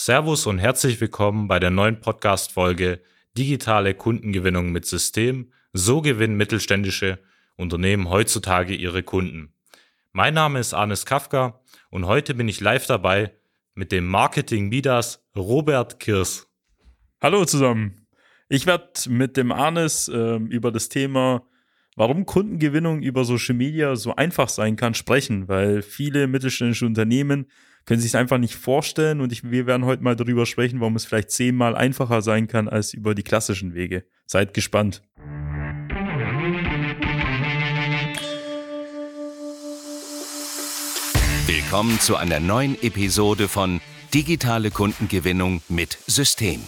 Servus und herzlich willkommen bei der neuen Podcast-Folge Digitale Kundengewinnung mit System. So gewinnen mittelständische Unternehmen heutzutage ihre Kunden. Mein Name ist Arnes Kafka und heute bin ich live dabei mit dem Marketing Midas Robert Kirs. Hallo zusammen. Ich werde mit dem Arnes äh, über das Thema, warum Kundengewinnung über Social Media so einfach sein kann, sprechen, weil viele mittelständische Unternehmen können sich es einfach nicht vorstellen und ich, wir werden heute mal darüber sprechen, warum es vielleicht zehnmal einfacher sein kann als über die klassischen Wege. Seid gespannt. Willkommen zu einer neuen Episode von Digitale Kundengewinnung mit System.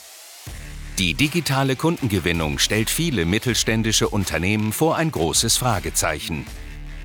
Die digitale Kundengewinnung stellt viele mittelständische Unternehmen vor ein großes Fragezeichen.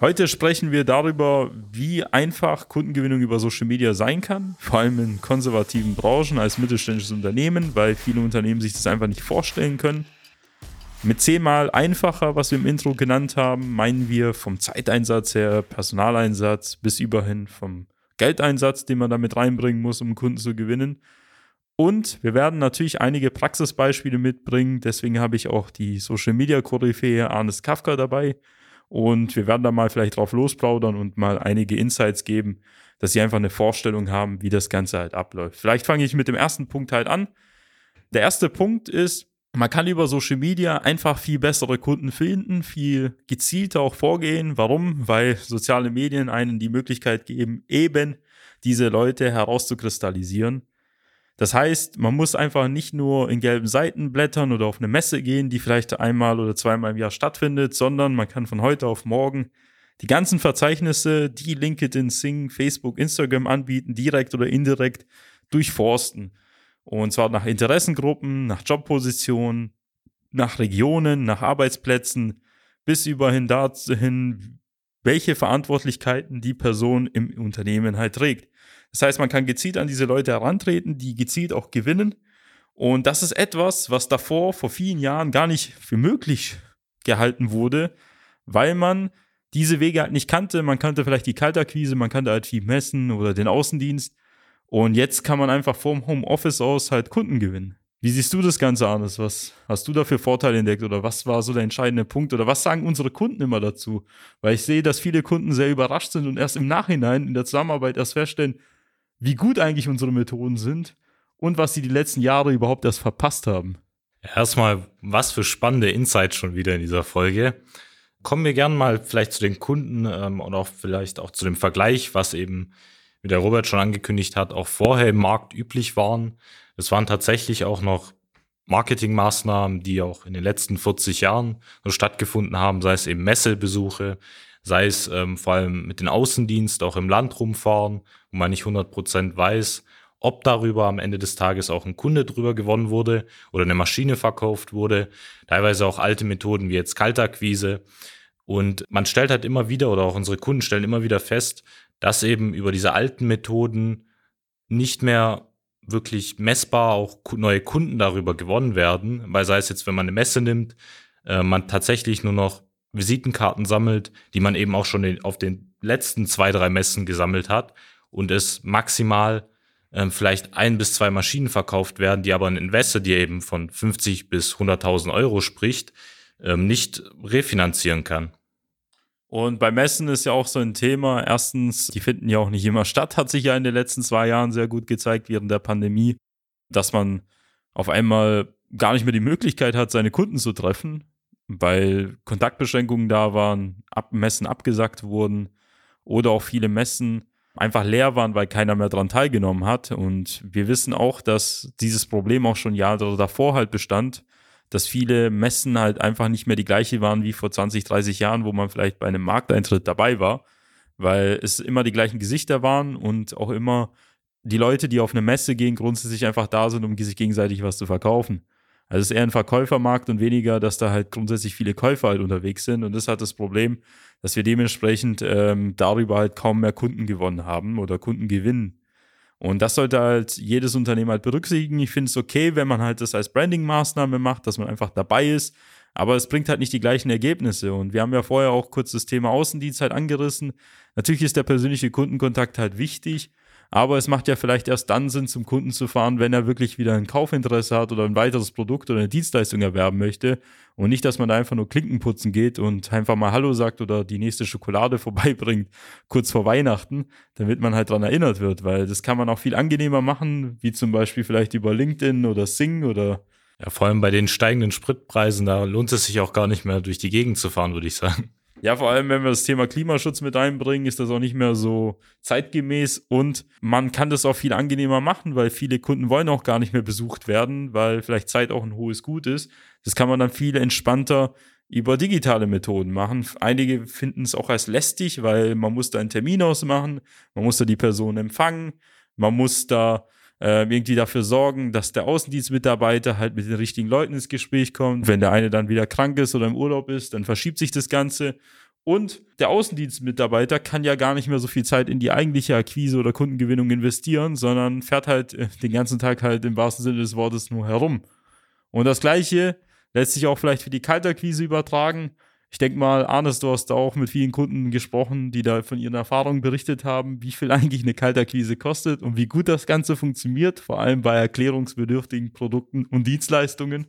Heute sprechen wir darüber, wie einfach Kundengewinnung über Social Media sein kann, vor allem in konservativen Branchen als mittelständisches Unternehmen, weil viele Unternehmen sich das einfach nicht vorstellen können. Mit zehnmal einfacher, was wir im Intro genannt haben, meinen wir vom Zeiteinsatz her, Personaleinsatz bis überhin vom Geldeinsatz, den man damit reinbringen muss, um Kunden zu gewinnen. Und wir werden natürlich einige Praxisbeispiele mitbringen. Deswegen habe ich auch die Social Media Koryphäe Arnes Kafka dabei, und wir werden da mal vielleicht drauf losplaudern und mal einige Insights geben, dass sie einfach eine Vorstellung haben, wie das Ganze halt abläuft. Vielleicht fange ich mit dem ersten Punkt halt an. Der erste Punkt ist, man kann über Social Media einfach viel bessere Kunden finden, viel gezielter auch vorgehen. Warum? Weil soziale Medien einen die Möglichkeit geben, eben diese Leute herauszukristallisieren das heißt, man muss einfach nicht nur in gelben Seiten blättern oder auf eine Messe gehen, die vielleicht einmal oder zweimal im Jahr stattfindet, sondern man kann von heute auf morgen die ganzen Verzeichnisse, die LinkedIn, Sing, Facebook, Instagram anbieten, direkt oder indirekt durchforsten. Und zwar nach Interessengruppen, nach Jobpositionen, nach Regionen, nach Arbeitsplätzen, bis überhin dahin, welche Verantwortlichkeiten die Person im Unternehmen halt trägt. Das heißt, man kann gezielt an diese Leute herantreten, die gezielt auch gewinnen. Und das ist etwas, was davor vor vielen Jahren gar nicht für möglich gehalten wurde, weil man diese Wege halt nicht kannte. Man kannte vielleicht die Kaltakquise, man kannte halt viel Messen oder den Außendienst. Und jetzt kann man einfach vom Homeoffice aus halt Kunden gewinnen. Wie siehst du das Ganze an? Was hast du da für Vorteile entdeckt oder was war so der entscheidende Punkt oder was sagen unsere Kunden immer dazu? Weil ich sehe, dass viele Kunden sehr überrascht sind und erst im Nachhinein in der Zusammenarbeit erst feststellen, wie gut eigentlich unsere Methoden sind und was sie die letzten Jahre überhaupt erst verpasst haben. Erstmal, was für spannende Insights schon wieder in dieser Folge. Kommen wir gerne mal vielleicht zu den Kunden ähm, und auch vielleicht auch zu dem Vergleich, was eben, wie der Robert schon angekündigt hat, auch vorher im Markt üblich waren. Es waren tatsächlich auch noch Marketingmaßnahmen, die auch in den letzten 40 Jahren so stattgefunden haben, sei es eben Messebesuche, sei es ähm, vor allem mit den Außendienst auch im Land rumfahren, wo man nicht 100% weiß, ob darüber am Ende des Tages auch ein Kunde drüber gewonnen wurde oder eine Maschine verkauft wurde. Teilweise auch alte Methoden wie jetzt Kaltakquise. Und man stellt halt immer wieder oder auch unsere Kunden stellen immer wieder fest, dass eben über diese alten Methoden nicht mehr wirklich messbar auch neue Kunden darüber gewonnen werden, weil sei es jetzt, wenn man eine Messe nimmt, äh, man tatsächlich nur noch Visitenkarten sammelt, die man eben auch schon auf den letzten zwei, drei Messen gesammelt hat und es maximal ähm, vielleicht ein bis zwei Maschinen verkauft werden, die aber ein Investor, die eben von 50 bis 100.000 Euro spricht, ähm, nicht refinanzieren kann. Und bei Messen ist ja auch so ein Thema. Erstens, die finden ja auch nicht immer statt, hat sich ja in den letzten zwei Jahren sehr gut gezeigt während der Pandemie, dass man auf einmal gar nicht mehr die Möglichkeit hat, seine Kunden zu treffen, weil Kontaktbeschränkungen da waren, Ab Messen abgesagt wurden oder auch viele Messen einfach leer waren, weil keiner mehr dran teilgenommen hat. Und wir wissen auch, dass dieses Problem auch schon Jahre davor halt bestand, dass viele Messen halt einfach nicht mehr die gleiche waren wie vor 20, 30 Jahren, wo man vielleicht bei einem Markteintritt dabei war, weil es immer die gleichen Gesichter waren und auch immer die Leute, die auf eine Messe gehen, grundsätzlich einfach da sind, um sich gegenseitig was zu verkaufen. Also es ist eher ein Verkäufermarkt und weniger, dass da halt grundsätzlich viele Käufer halt unterwegs sind. Und das hat das Problem, dass wir dementsprechend ähm, darüber halt kaum mehr Kunden gewonnen haben oder Kunden gewinnen. Und das sollte halt jedes Unternehmen halt berücksichtigen. Ich finde es okay, wenn man halt das als Branding-Maßnahme macht, dass man einfach dabei ist. Aber es bringt halt nicht die gleichen Ergebnisse. Und wir haben ja vorher auch kurz das Thema Außendienst halt angerissen. Natürlich ist der persönliche Kundenkontakt halt wichtig. Aber es macht ja vielleicht erst dann Sinn, zum Kunden zu fahren, wenn er wirklich wieder ein Kaufinteresse hat oder ein weiteres Produkt oder eine Dienstleistung erwerben möchte. Und nicht, dass man da einfach nur Klinken putzen geht und einfach mal Hallo sagt oder die nächste Schokolade vorbeibringt, kurz vor Weihnachten, damit man halt dran erinnert wird. Weil das kann man auch viel angenehmer machen, wie zum Beispiel vielleicht über LinkedIn oder Sing oder ja, vor allem bei den steigenden Spritpreisen, da lohnt es sich auch gar nicht mehr durch die Gegend zu fahren, würde ich sagen. Ja, vor allem, wenn wir das Thema Klimaschutz mit einbringen, ist das auch nicht mehr so zeitgemäß und man kann das auch viel angenehmer machen, weil viele Kunden wollen auch gar nicht mehr besucht werden, weil vielleicht Zeit auch ein hohes Gut ist. Das kann man dann viel entspannter über digitale Methoden machen. Einige finden es auch als lästig, weil man muss da einen Termin ausmachen, man muss da die Person empfangen, man muss da äh, irgendwie dafür sorgen, dass der Außendienstmitarbeiter halt mit den richtigen Leuten ins Gespräch kommt. Wenn der eine dann wieder krank ist oder im Urlaub ist, dann verschiebt sich das Ganze. Und der Außendienstmitarbeiter kann ja gar nicht mehr so viel Zeit in die eigentliche Akquise oder Kundengewinnung investieren, sondern fährt halt äh, den ganzen Tag halt im wahrsten Sinne des Wortes nur herum. Und das Gleiche lässt sich auch vielleicht für die Kaltakquise übertragen. Ich denke mal, Arnes, du hast da auch mit vielen Kunden gesprochen, die da von ihren Erfahrungen berichtet haben, wie viel eigentlich eine Kaltakquise kostet und wie gut das Ganze funktioniert, vor allem bei erklärungsbedürftigen Produkten und Dienstleistungen.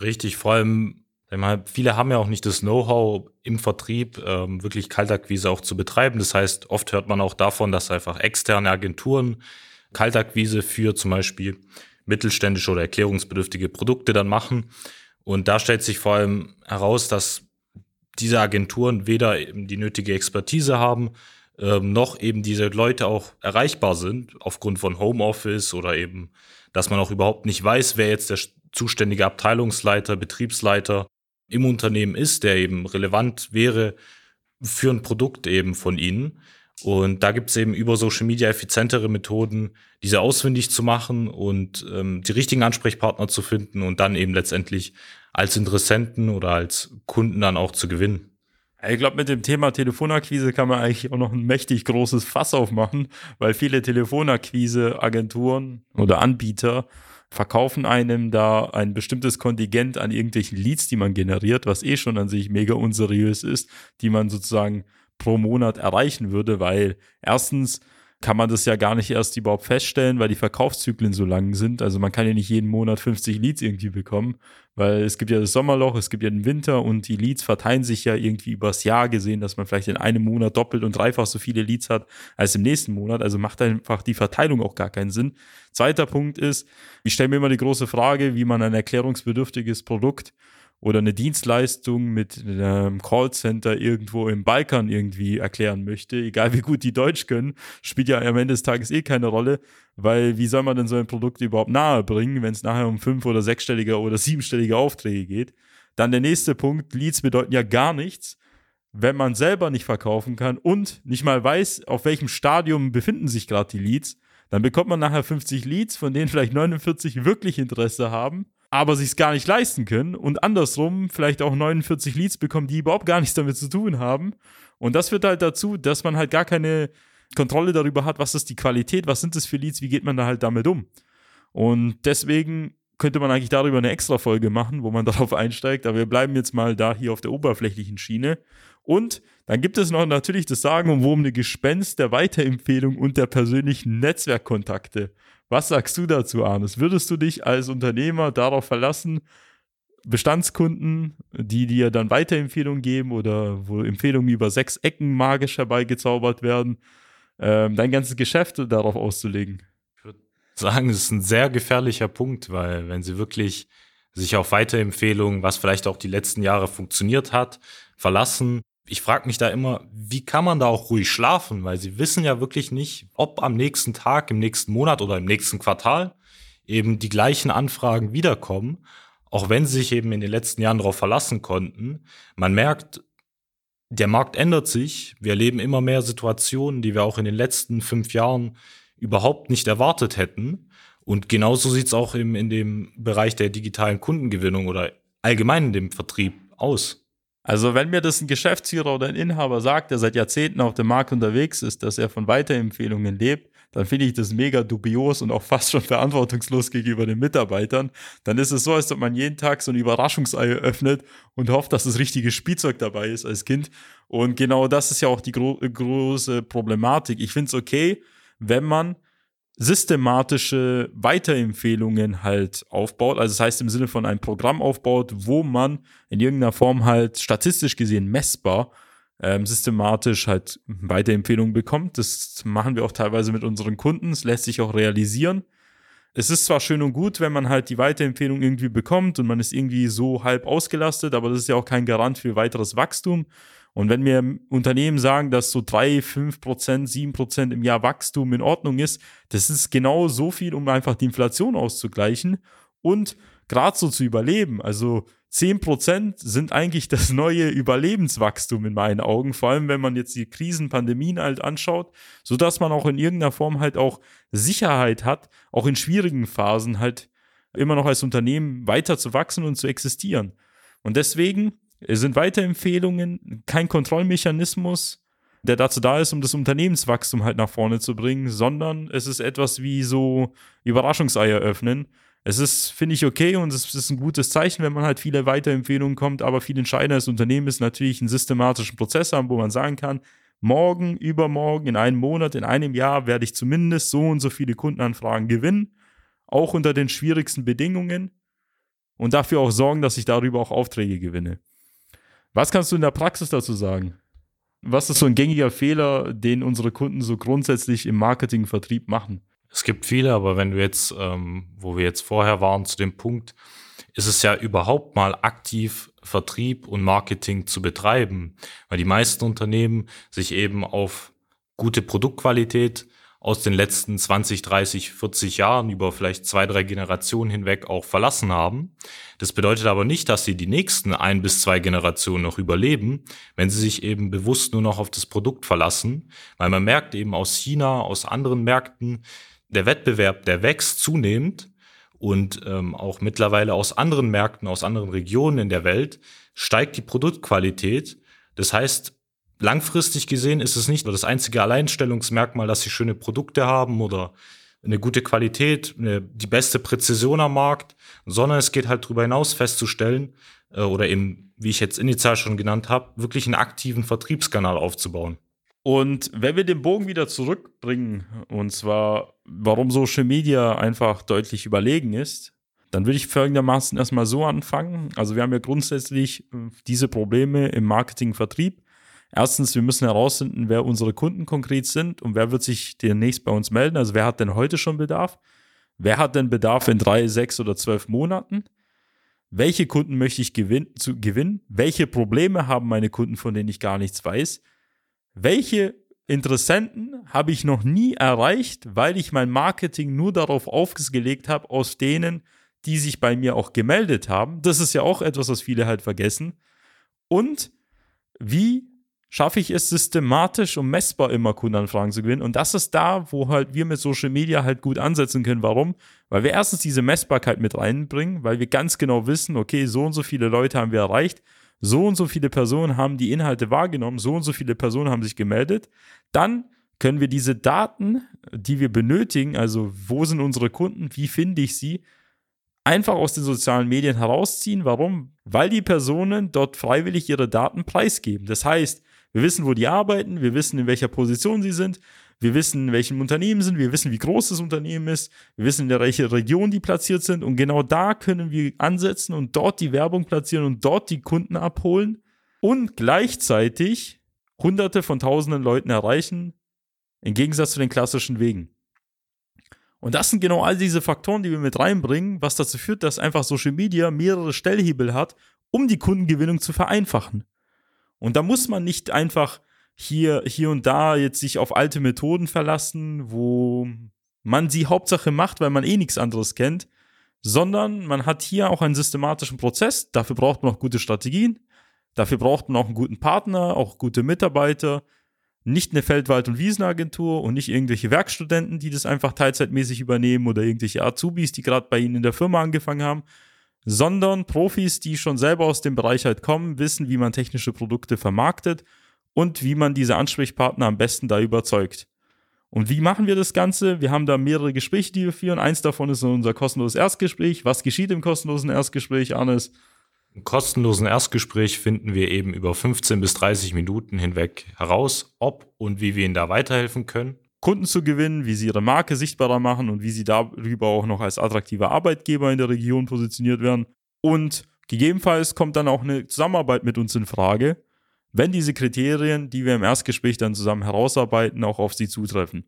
Richtig, vor allem, mal, viele haben ja auch nicht das Know-how im Vertrieb, ähm, wirklich Kaltakquise auch zu betreiben. Das heißt, oft hört man auch davon, dass einfach externe Agenturen Kaltakquise für zum Beispiel mittelständische oder erklärungsbedürftige Produkte dann machen. Und da stellt sich vor allem heraus, dass diese Agenturen weder eben die nötige Expertise haben, ähm, noch eben diese Leute auch erreichbar sind aufgrund von Homeoffice oder eben, dass man auch überhaupt nicht weiß, wer jetzt der zuständige Abteilungsleiter, Betriebsleiter im Unternehmen ist, der eben relevant wäre für ein Produkt eben von ihnen. Und da gibt es eben über Social Media effizientere Methoden, diese ausfindig zu machen und ähm, die richtigen Ansprechpartner zu finden und dann eben letztendlich als Interessenten oder als Kunden dann auch zu gewinnen. Ich glaube, mit dem Thema Telefonakquise kann man eigentlich auch noch ein mächtig großes Fass aufmachen, weil viele Telefonakquise-Agenturen oder Anbieter verkaufen einem da ein bestimmtes Kontingent an irgendwelchen Leads, die man generiert, was eh schon an sich mega unseriös ist, die man sozusagen pro Monat erreichen würde, weil erstens kann man das ja gar nicht erst überhaupt feststellen, weil die Verkaufszyklen so lang sind. Also man kann ja nicht jeden Monat 50 Leads irgendwie bekommen, weil es gibt ja das Sommerloch, es gibt ja den Winter und die Leads verteilen sich ja irgendwie übers Jahr gesehen, dass man vielleicht in einem Monat doppelt und dreifach so viele Leads hat als im nächsten Monat. Also macht einfach die Verteilung auch gar keinen Sinn. Zweiter Punkt ist, ich stelle mir immer die große Frage, wie man ein erklärungsbedürftiges Produkt oder eine Dienstleistung mit einem Callcenter irgendwo im Balkan irgendwie erklären möchte, egal wie gut die Deutsch können, spielt ja am Ende des Tages eh keine Rolle, weil wie soll man denn so ein Produkt überhaupt nahe bringen, wenn es nachher um fünf- oder sechsstellige oder siebenstellige Aufträge geht? Dann der nächste Punkt, Leads bedeuten ja gar nichts, wenn man selber nicht verkaufen kann und nicht mal weiß, auf welchem Stadium befinden sich gerade die Leads, dann bekommt man nachher 50 Leads, von denen vielleicht 49 wirklich Interesse haben aber sich es gar nicht leisten können und andersrum vielleicht auch 49 Leads bekommen, die überhaupt gar nichts damit zu tun haben. Und das führt halt dazu, dass man halt gar keine Kontrolle darüber hat, was ist die Qualität, was sind das für Leads, wie geht man da halt damit um. Und deswegen könnte man eigentlich darüber eine extra Folge machen, wo man darauf einsteigt, aber wir bleiben jetzt mal da hier auf der oberflächlichen Schiene. Und dann gibt es noch natürlich das Sagen um eine Gespenst der Weiterempfehlung und der persönlichen Netzwerkkontakte. Was sagst du dazu, Arnes? Würdest du dich als Unternehmer darauf verlassen, Bestandskunden, die dir dann Weiterempfehlungen geben oder wo Empfehlungen über sechs Ecken magisch herbeigezaubert werden, ähm, dein ganzes Geschäft darauf auszulegen? Ich würde sagen, es ist ein sehr gefährlicher Punkt, weil wenn sie wirklich sich auf Weiterempfehlungen, was vielleicht auch die letzten Jahre funktioniert hat, verlassen, ich frage mich da immer, wie kann man da auch ruhig schlafen? Weil sie wissen ja wirklich nicht, ob am nächsten Tag, im nächsten Monat oder im nächsten Quartal eben die gleichen Anfragen wiederkommen, auch wenn sie sich eben in den letzten Jahren darauf verlassen konnten. Man merkt, der Markt ändert sich. Wir erleben immer mehr Situationen, die wir auch in den letzten fünf Jahren überhaupt nicht erwartet hätten. Und genauso sieht es auch im, in dem Bereich der digitalen Kundengewinnung oder allgemein in dem Vertrieb aus. Also wenn mir das ein Geschäftsführer oder ein Inhaber sagt, der seit Jahrzehnten auf dem Markt unterwegs ist, dass er von Weiterempfehlungen lebt, dann finde ich das mega dubios und auch fast schon verantwortungslos gegenüber den Mitarbeitern. Dann ist es so, als ob man jeden Tag so ein Überraschungsei öffnet und hofft, dass das richtige Spielzeug dabei ist als Kind. Und genau das ist ja auch die gro große Problematik. Ich finde es okay, wenn man systematische Weiterempfehlungen halt aufbaut. Also das heißt im Sinne von einem Programm aufbaut, wo man in irgendeiner Form halt statistisch gesehen messbar ähm, systematisch halt Weiterempfehlungen bekommt. Das machen wir auch teilweise mit unseren Kunden. Es lässt sich auch realisieren. Es ist zwar schön und gut, wenn man halt die Weiterempfehlung irgendwie bekommt und man ist irgendwie so halb ausgelastet, aber das ist ja auch kein Garant für weiteres Wachstum. Und wenn mir Unternehmen sagen, dass so drei, fünf Prozent, sieben Prozent im Jahr Wachstum in Ordnung ist, das ist genau so viel, um einfach die Inflation auszugleichen und gerade so zu überleben. Also zehn Prozent sind eigentlich das neue Überlebenswachstum in meinen Augen, vor allem wenn man jetzt die Krisen, Pandemien halt anschaut, so dass man auch in irgendeiner Form halt auch Sicherheit hat, auch in schwierigen Phasen halt immer noch als Unternehmen weiter zu wachsen und zu existieren. Und deswegen es sind Weiterempfehlungen, kein Kontrollmechanismus, der dazu da ist, um das Unternehmenswachstum halt nach vorne zu bringen, sondern es ist etwas wie so Überraschungseier öffnen. Es ist, finde ich, okay und es ist ein gutes Zeichen, wenn man halt viele Weiterempfehlungen kommt, aber viel entscheidender als Unternehmen ist natürlich einen systematischen Prozess haben, wo man sagen kann, morgen, übermorgen, in einem Monat, in einem Jahr werde ich zumindest so und so viele Kundenanfragen gewinnen, auch unter den schwierigsten Bedingungen und dafür auch sorgen, dass ich darüber auch Aufträge gewinne. Was kannst du in der Praxis dazu sagen? Was ist so ein gängiger Fehler, den unsere Kunden so grundsätzlich im Marketing-Vertrieb machen? Es gibt viele, aber wenn du jetzt, ähm, wo wir jetzt vorher waren, zu dem Punkt, ist es ja überhaupt mal aktiv Vertrieb und Marketing zu betreiben, weil die meisten Unternehmen sich eben auf gute Produktqualität aus den letzten 20, 30, 40 Jahren über vielleicht zwei, drei Generationen hinweg auch verlassen haben. Das bedeutet aber nicht, dass sie die nächsten ein bis zwei Generationen noch überleben, wenn sie sich eben bewusst nur noch auf das Produkt verlassen, weil man merkt eben aus China, aus anderen Märkten, der Wettbewerb, der wächst zunehmend und ähm, auch mittlerweile aus anderen Märkten, aus anderen Regionen in der Welt steigt die Produktqualität. Das heißt, langfristig gesehen ist es nicht nur das einzige Alleinstellungsmerkmal, dass sie schöne Produkte haben oder eine gute Qualität, eine, die beste Präzision am Markt, sondern es geht halt darüber hinaus festzustellen äh, oder eben, wie ich jetzt initial schon genannt habe, wirklich einen aktiven Vertriebskanal aufzubauen. Und wenn wir den Bogen wieder zurückbringen, und zwar, warum Social Media einfach deutlich überlegen ist, dann würde ich folgendermaßen erstmal so anfangen. Also wir haben ja grundsätzlich äh, diese Probleme im Marketing-Vertrieb. Erstens, wir müssen herausfinden, wer unsere Kunden konkret sind und wer wird sich demnächst bei uns melden. Also wer hat denn heute schon Bedarf? Wer hat denn Bedarf in drei, sechs oder zwölf Monaten? Welche Kunden möchte ich gewin zu gewinnen? Welche Probleme haben meine Kunden, von denen ich gar nichts weiß? Welche Interessenten habe ich noch nie erreicht, weil ich mein Marketing nur darauf aufgelegt habe, aus denen, die sich bei mir auch gemeldet haben. Das ist ja auch etwas, was viele halt vergessen. Und wie schaffe ich es systematisch und messbar immer Kundenanfragen zu gewinnen. Und das ist da, wo halt wir mit Social Media halt gut ansetzen können. Warum? Weil wir erstens diese Messbarkeit mit reinbringen, weil wir ganz genau wissen, okay, so und so viele Leute haben wir erreicht, so und so viele Personen haben die Inhalte wahrgenommen, so und so viele Personen haben sich gemeldet. Dann können wir diese Daten, die wir benötigen, also wo sind unsere Kunden, wie finde ich sie, einfach aus den sozialen Medien herausziehen. Warum? Weil die Personen dort freiwillig ihre Daten preisgeben. Das heißt, wir wissen, wo die arbeiten, wir wissen, in welcher Position sie sind, wir wissen, in welchem Unternehmen sind, wir wissen, wie groß das Unternehmen ist, wir wissen, in welcher Region die platziert sind. Und genau da können wir ansetzen und dort die Werbung platzieren und dort die Kunden abholen und gleichzeitig hunderte von tausenden Leuten erreichen, im Gegensatz zu den klassischen Wegen. Und das sind genau all diese Faktoren, die wir mit reinbringen, was dazu führt, dass einfach Social Media mehrere Stellhebel hat, um die Kundengewinnung zu vereinfachen. Und da muss man nicht einfach hier, hier und da jetzt sich auf alte Methoden verlassen, wo man sie Hauptsache macht, weil man eh nichts anderes kennt, sondern man hat hier auch einen systematischen Prozess. Dafür braucht man auch gute Strategien. Dafür braucht man auch einen guten Partner, auch gute Mitarbeiter. Nicht eine Feldwald- und Wiesenagentur und nicht irgendwelche Werkstudenten, die das einfach teilzeitmäßig übernehmen oder irgendwelche Azubis, die gerade bei Ihnen in der Firma angefangen haben, sondern Profis, die schon selber aus dem Bereich halt kommen, wissen, wie man technische Produkte vermarktet und wie man diese Ansprechpartner am besten da überzeugt. Und wie machen wir das Ganze? Wir haben da mehrere Gespräche, die wir führen. Eins davon ist unser kostenloses Erstgespräch. Was geschieht im kostenlosen Erstgespräch, Arnes? Im kostenlosen Erstgespräch finden wir eben über 15 bis 30 Minuten hinweg heraus, ob und wie wir Ihnen da weiterhelfen können. Kunden zu gewinnen, wie sie ihre Marke sichtbarer machen und wie sie darüber auch noch als attraktiver Arbeitgeber in der Region positioniert werden. Und gegebenenfalls kommt dann auch eine Zusammenarbeit mit uns in Frage, wenn diese Kriterien, die wir im Erstgespräch dann zusammen herausarbeiten, auch auf Sie zutreffen.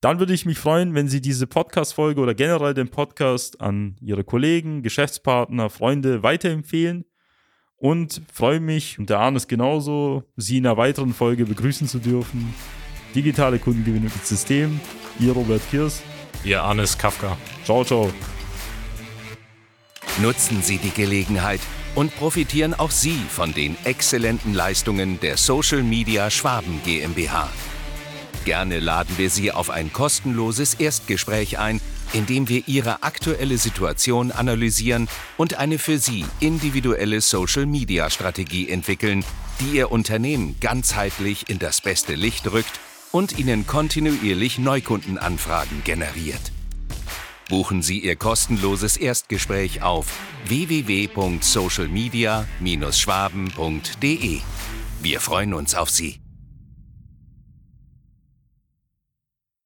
Dann würde ich mich freuen, wenn Sie diese Podcast-Folge oder generell den Podcast an Ihre Kollegen, Geschäftspartner, Freunde weiterempfehlen und freue mich, und der Arne ist genauso, Sie in einer weiteren Folge begrüßen zu dürfen. Digitale Kundengewinnung mit System. Ihr Robert Kirs. Ihr Arnes Kafka. Ciao, ciao. Nutzen Sie die Gelegenheit und profitieren auch Sie von den exzellenten Leistungen der Social Media Schwaben GmbH. Gerne laden wir Sie auf ein kostenloses Erstgespräch ein, in dem wir Ihre aktuelle Situation analysieren und eine für Sie individuelle Social Media Strategie entwickeln, die Ihr Unternehmen ganzheitlich in das beste Licht rückt und Ihnen kontinuierlich Neukundenanfragen generiert. Buchen Sie Ihr kostenloses Erstgespräch auf www.socialmedia-schwaben.de. Wir freuen uns auf Sie.